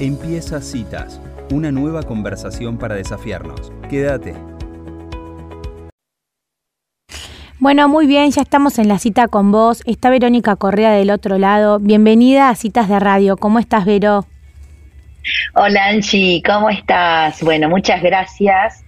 Empieza Citas, una nueva conversación para desafiarnos. Quédate. Bueno, muy bien, ya estamos en la cita con vos. Está Verónica Correa del otro lado. Bienvenida a Citas de Radio. ¿Cómo estás, Vero? Hola, Anchi, ¿cómo estás? Bueno, muchas gracias.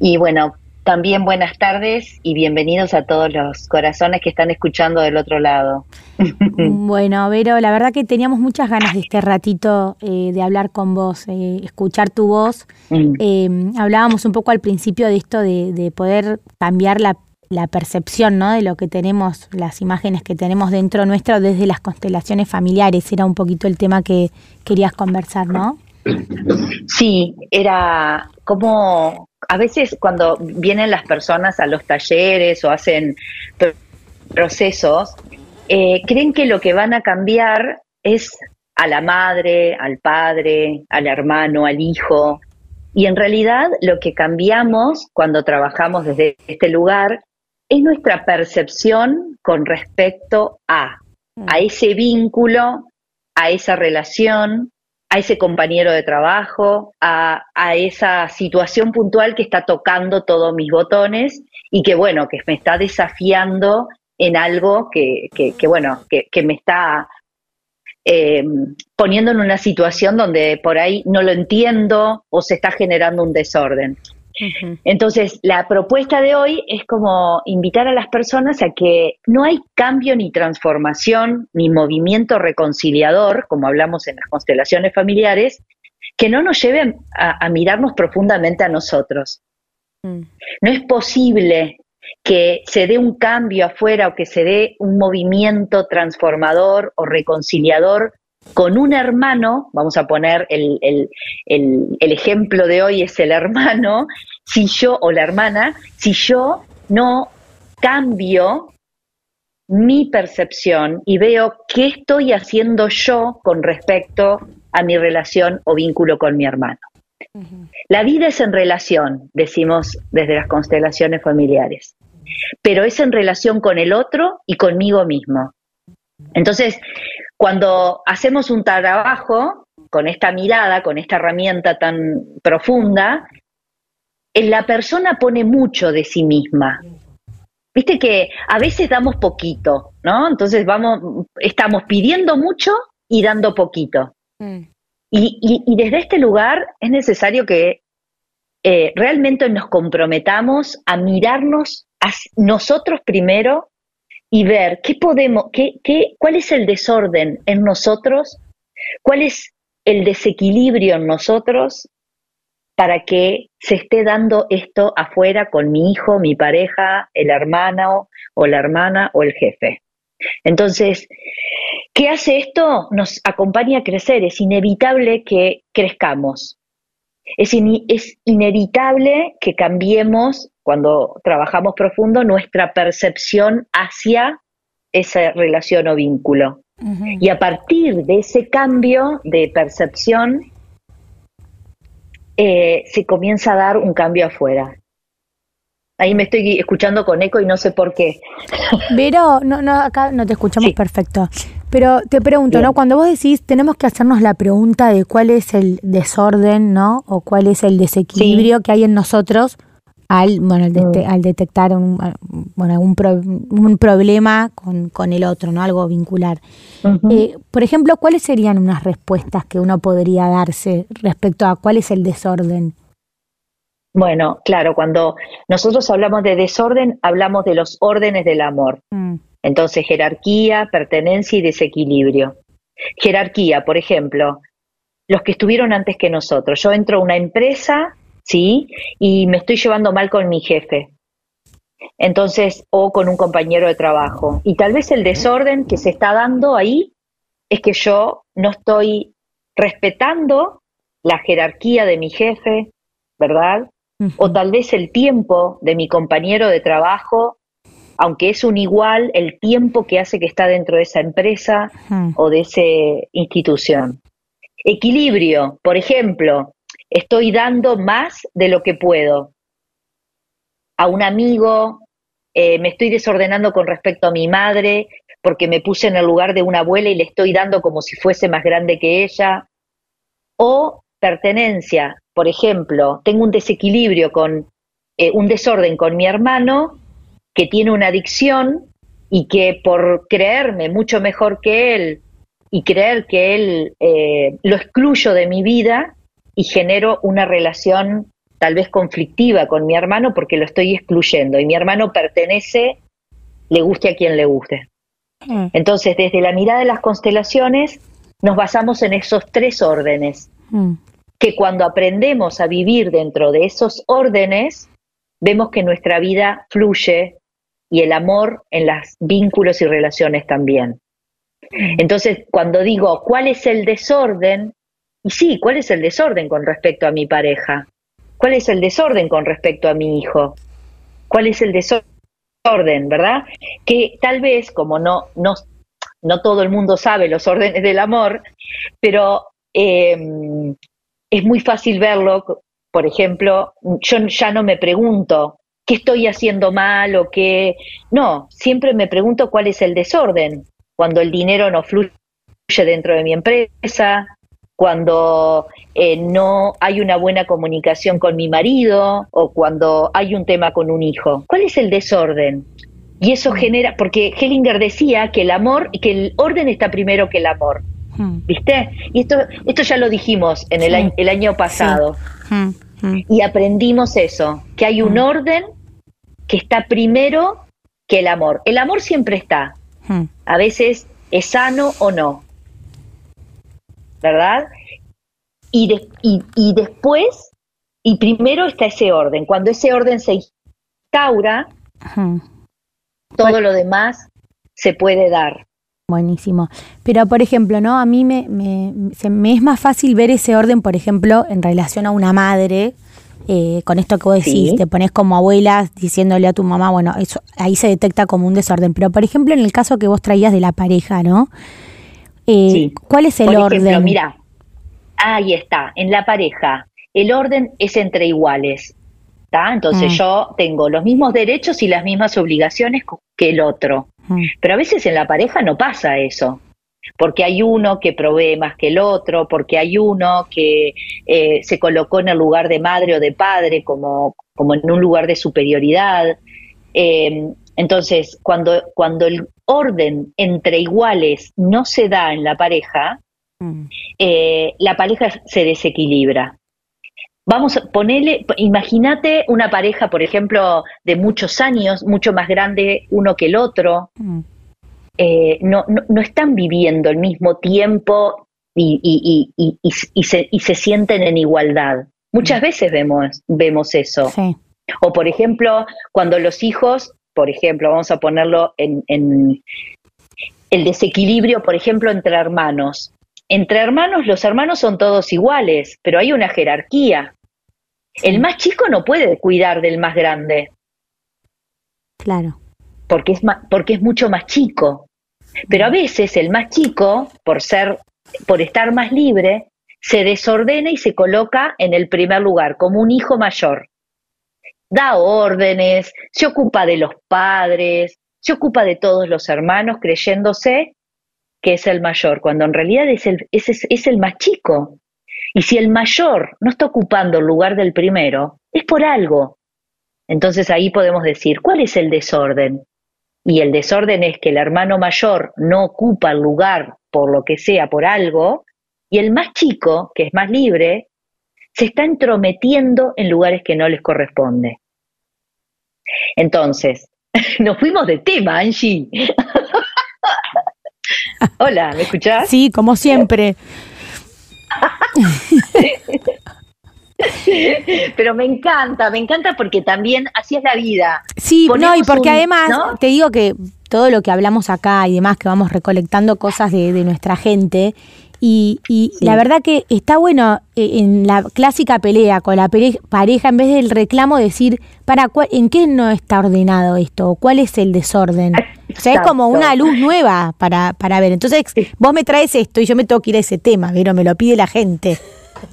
Y bueno, también buenas tardes y bienvenidos a todos los corazones que están escuchando del otro lado. Bueno, Vero, la verdad que teníamos muchas ganas de este ratito eh, de hablar con vos, eh, escuchar tu voz. Mm. Eh, hablábamos un poco al principio de esto de, poder cambiar la, la, percepción ¿no? de lo que tenemos, las imágenes que tenemos dentro nuestro desde las constelaciones familiares. Era un poquito el tema que querías conversar, ¿no? Sí, era como a veces cuando vienen las personas a los talleres o hacen procesos, eh, creen que lo que van a cambiar es a la madre, al padre, al hermano, al hijo. Y en realidad lo que cambiamos cuando trabajamos desde este lugar es nuestra percepción con respecto a, a mm. ese vínculo, a esa relación, a ese compañero de trabajo, a, esa situación puntual que está tocando todos mis botones y que, bueno, que me está desafiando en algo que, que, bueno, que, me está eh, poniendo en una situación donde por ahí no lo entiendo o se está generando un desorden. Entonces, la propuesta de hoy es como invitar a las personas a que no hay cambio ni transformación ni movimiento reconciliador, como hablamos en las constelaciones familiares, que no nos lleven a, mirarnos profundamente a nosotros. Mm. No es posible que se dé un cambio afuera o que se dé un movimiento transformador o reconciliador con un hermano, vamos a poner el, ejemplo de hoy es el hermano, si yo o la hermana, si yo no cambio mi percepción y veo qué estoy haciendo yo con respecto a mi relación o vínculo con mi hermano. La vida es en relación, decimos desde las constelaciones familiares, pero es en relación con el otro y conmigo mismo. Entonces, cuando hacemos un trabajo con esta mirada, con esta herramienta tan profunda, la persona pone mucho de sí misma. Viste que a veces damos poquito, ¿no? Entonces vamos, estamos pidiendo mucho y dando poquito. Mm. Y, desde este lugar es necesario que eh, realmente nos comprometamos a mirarnos a nosotros primero y ver qué podemos, qué, qué, cuál es el desorden en nosotros, cuál es el desequilibrio en nosotros para que se esté dando esto afuera con mi hijo, mi pareja, el hermano o la hermana o el jefe. Entonces, ¿qué hace esto? Nos acompaña a crecer, es inevitable que crezcamos. Es, es inevitable que cambiemos cuando trabajamos profundo nuestra percepción hacia esa relación o vínculo. Y a partir de ese cambio de percepción, eh, se comienza a dar un cambio afuera. Ahí me estoy escuchando con eco y no sé por qué. Pero, no, no, acá no te escuchamos perfecto. Pero te pregunto, ¿no? Cuando vos decís, tenemos que hacernos la pregunta de cuál es el desorden, ¿no? O cuál es el desequilibrio que hay en nosotros al, bueno, mm. al, detectar un, bueno, algún un problema con, con, el otro, ¿no? Algo vincular. Eh, por ejemplo, ¿cuáles serían unas respuestas que uno podría darse respecto a cuál es el desorden? Bueno, claro, cuando nosotros hablamos de desorden, hablamos de los órdenes del amor. Mm. Entonces, jerarquía, pertenencia y desequilibrio. Jerarquía, por ejemplo, los que estuvieron antes que nosotros. Yo entro a una empresa ¿sí? Y me estoy llevando mal con mi jefe. Entonces, o con un compañero de trabajo. Y tal vez el desorden que se está dando ahí es que yo no estoy respetando la jerarquía de mi jefe, ¿verdad? O tal vez el tiempo de mi compañero de trabajo, aunque es un igual, el tiempo que hace que está dentro de esa empresa o de esa institución. Equilibrio, por ejemplo, estoy dando más de lo que puedo. A un amigo, eh, me estoy desordenando con respecto a mi madre porque me puse en el lugar de una abuela y le estoy dando como si fuese más grande que ella. o pertenencia, por ejemplo, tengo un desequilibrio con eh, un desorden con mi hermano que tiene una adicción y que por creerme mucho mejor que él y creer que él eh, lo excluyo de mi vida y genero una relación tal vez conflictiva con mi hermano porque lo estoy excluyendo y mi hermano pertenece, le guste a quien le guste. Mm. Entonces, desde la mirada de las constelaciones, nos basamos en esos tres órdenes, mm. que cuando aprendemos a vivir dentro de esos órdenes, vemos que nuestra vida fluye y el amor en los vínculos y relaciones también. Entonces, cuando digo, ¿cuál es el desorden? Y sí, ¿cuál es el desorden con respecto a mi pareja? ¿Cuál es el desorden con respecto a mi hijo? ¿Cuál es el desorden, verdad? Que tal vez, como no, no, no todo el mundo sabe los órdenes del amor, pero em, es muy fácil verlo. Por ejemplo, yo ya no me pregunto qué estoy haciendo mal o qué. No, siempre me pregunto cuál es el desorden cuando el dinero no fluye dentro de mi empresa, cuando eh, no hay una buena comunicación con mi marido o cuando hay un tema con un hijo. ¿Cuál es el desorden? Y eso genera, porque Hellinger decía que el amor, que el orden está primero que el amor. Hmm. ¿Viste? Y esto, esto ya lo dijimos en el, año, el año pasado. Hmm. Y aprendimos eso, que hay un orden que está primero que el amor. El amor siempre está. A veces es sano o no. ¿Verdad? Y, y, después, y primero está ese orden. Cuando ese orden se instaura, todo lo demás se puede dar. Buenísimo. Pero, por ejemplo, ¿no? A mí me, me, me es más fácil ver ese orden, por ejemplo, en relación a una madre, eh, con esto que vos decís, te pones como abuela diciéndole a tu mamá, bueno, eso ahí se detecta como un desorden. Pero, por ejemplo, en el caso que vos traías de la pareja, ¿no? Eh, ¿Cuál es el orden? mira, ahí está, en la pareja, el orden es entre iguales. ¿está? Entonces mm. yo tengo los mismos derechos y las mismas obligaciones que el otro. Mm. Pero a veces en la pareja no pasa eso porque hay uno que provee más que el otro, porque hay uno que eh, se colocó en el lugar de madre o de padre como, como en un lugar de superioridad. Em, entonces, cuando, cuando el orden entre iguales no se da en la pareja, mm. eh, la pareja se desequilibra. Vamos a ponerle, imagínate una pareja, por ejemplo, de muchos años, mucho más grande uno que el otro. Mm. Eh, no, no, están viviendo el mismo tiempo y, y, se, se, sienten en igualdad. Muchas mm. veces vemos, vemos eso. O por ejemplo, cuando los hijos, por ejemplo, vamos a ponerlo en, en el desequilibrio, por ejemplo, entre hermanos. Entre hermanos, los hermanos son todos iguales, pero hay una jerarquía. El más chico no puede cuidar del más grande. Claro. Porque es, porque es mucho más chico. Pero a veces el más chico, por ser, por estar más libre, se desordena y se coloca en el primer lugar, como un hijo mayor. Da órdenes, se ocupa de los padres, se ocupa de todos los hermanos, creyéndose que es el mayor, cuando en realidad es el, es, el más chico. Y si el mayor no está ocupando el lugar del primero, es por algo. Entonces ahí podemos decir, ¿cuál es el desorden? y el desorden es que el hermano mayor no ocupa el lugar por lo que sea, por algo, y el más chico, que es más libre, se está entrometiendo en lugares que no les corresponde. Entonces, nos fuimos de tema, Angie. Hola, ¿me escuchás? Sí, como siempre. Pero me encanta, me encanta porque también así es la vida. Sí, no, y porque además te digo que todo lo que hablamos acá y demás, que vamos recolectando cosas de, nuestra gente, y, y la verdad que está bueno eh, en la clásica pelea con la pareja, en vez del reclamo, decir, para ¿en qué no está ordenado esto? ¿Cuál es el desorden? O sea, es como una luz nueva para, para ver. Entonces, vos me traes esto y yo me tengo que ir a ese tema, pero me lo pide la gente.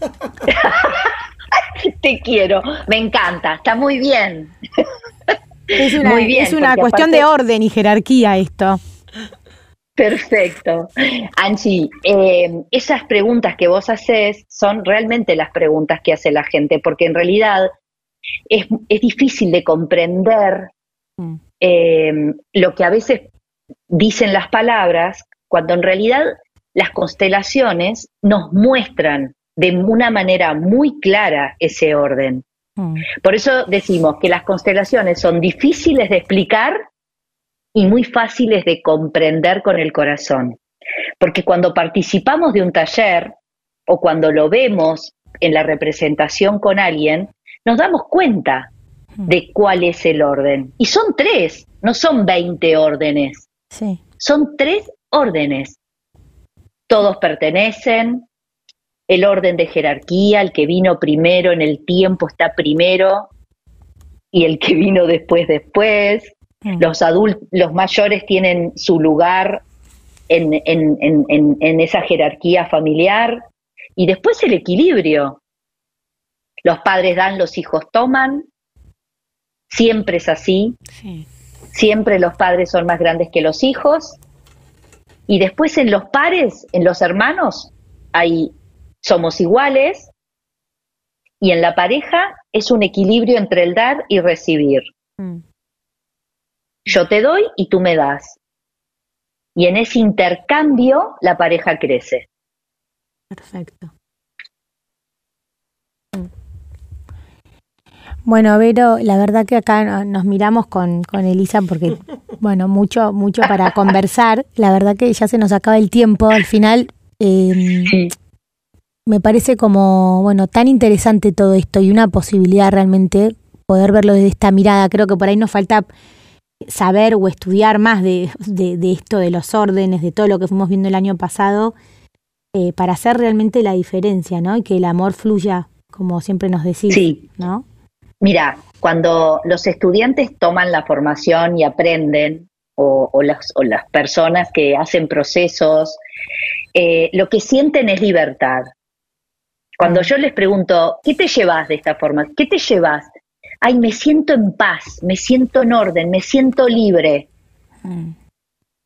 Te quiero, me encanta, está muy bien. Es una, muy bien, es una cuestión de orden y jerarquía esto. Perfecto. Angie, eh, esas preguntas que vos haces son realmente las preguntas que hace la gente, porque en realidad es, difícil de comprender mm. eh, lo que a veces dicen las palabras, cuando en realidad las constelaciones nos muestran de una manera muy clara ese orden. Mm. Por eso decimos que las constelaciones son difíciles de explicar y muy fáciles de comprender con el corazón. Porque cuando participamos de un taller o cuando lo vemos en la representación con alguien, nos damos cuenta hmm. de cuál es el orden. Y son tres, no son 20 órdenes. Sí. Son tres órdenes. Todos pertenecen, el orden de jerarquía, el que vino primero en el tiempo está primero y el que vino después después. Mm. Los adultos, los mayores tienen su lugar en, en, esa jerarquía familiar. Y después el equilibrio. Los padres dan, los hijos toman. Siempre es así. Siempre los padres son más grandes que los hijos. Y después en los pares, en los hermanos, hay, somos iguales. Y en la pareja es un equilibrio entre el dar y recibir. Mm. Yo te doy y tú me das. Y en ese intercambio la pareja crece. Perfecto. Bueno, Vero, la verdad que acá nos miramos con, Elisa porque, bueno, mucho, mucho para conversar. La verdad que ya se nos acaba el tiempo. Al final, em, me parece como, bueno, tan interesante todo esto y una posibilidad realmente poder verlo desde esta mirada. Creo que por ahí nos falta saber o estudiar más de, esto, de los órdenes, de todo lo que fuimos viendo el año pasado, eh, para hacer realmente la diferencia, ¿no? Y que el amor fluya, como siempre nos decís, sí. ¿no? Mira, cuando los estudiantes toman la formación y aprenden, o, las, o las, personas que hacen procesos, eh, lo que sienten es libertad. Cuando mm. yo les pregunto, ¿qué te llevas de esta forma? ¿Qué te llevas? Ay, me siento en paz, me siento en orden, me siento libre. Mm.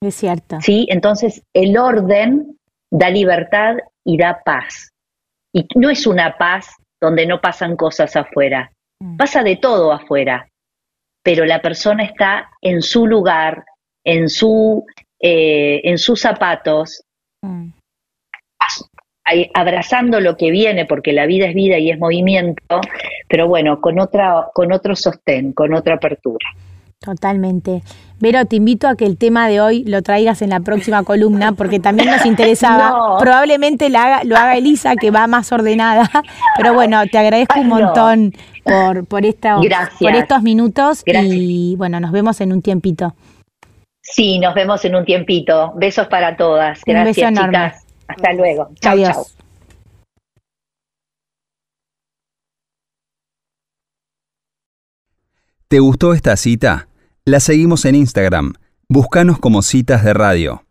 Es cierto. Sí, entonces el orden da libertad y da paz. Y no es una paz donde no pasan cosas afuera, mm. pasa de todo afuera, pero la persona está en su lugar, en, su, eh, en sus zapatos, mm abrazando lo que viene, porque la vida es vida y es movimiento, pero bueno, con, otra, con otro sostén, con otra apertura. Totalmente. Vero, te invito a que el tema de hoy lo traigas en la próxima columna, porque también nos interesaba. Probablemente lo haga, lo haga Elisa, que va más ordenada. Pero bueno, te agradezco un montón por, por, esta, por estos minutos y bueno, nos vemos en un tiempito. Sí, nos vemos en un tiempito. Besos para todas. Gracias, chicas. Hasta luego. Chao, chao. ¿Te gustó esta cita? La seguimos en Instagram. Búscanos como citas de radio.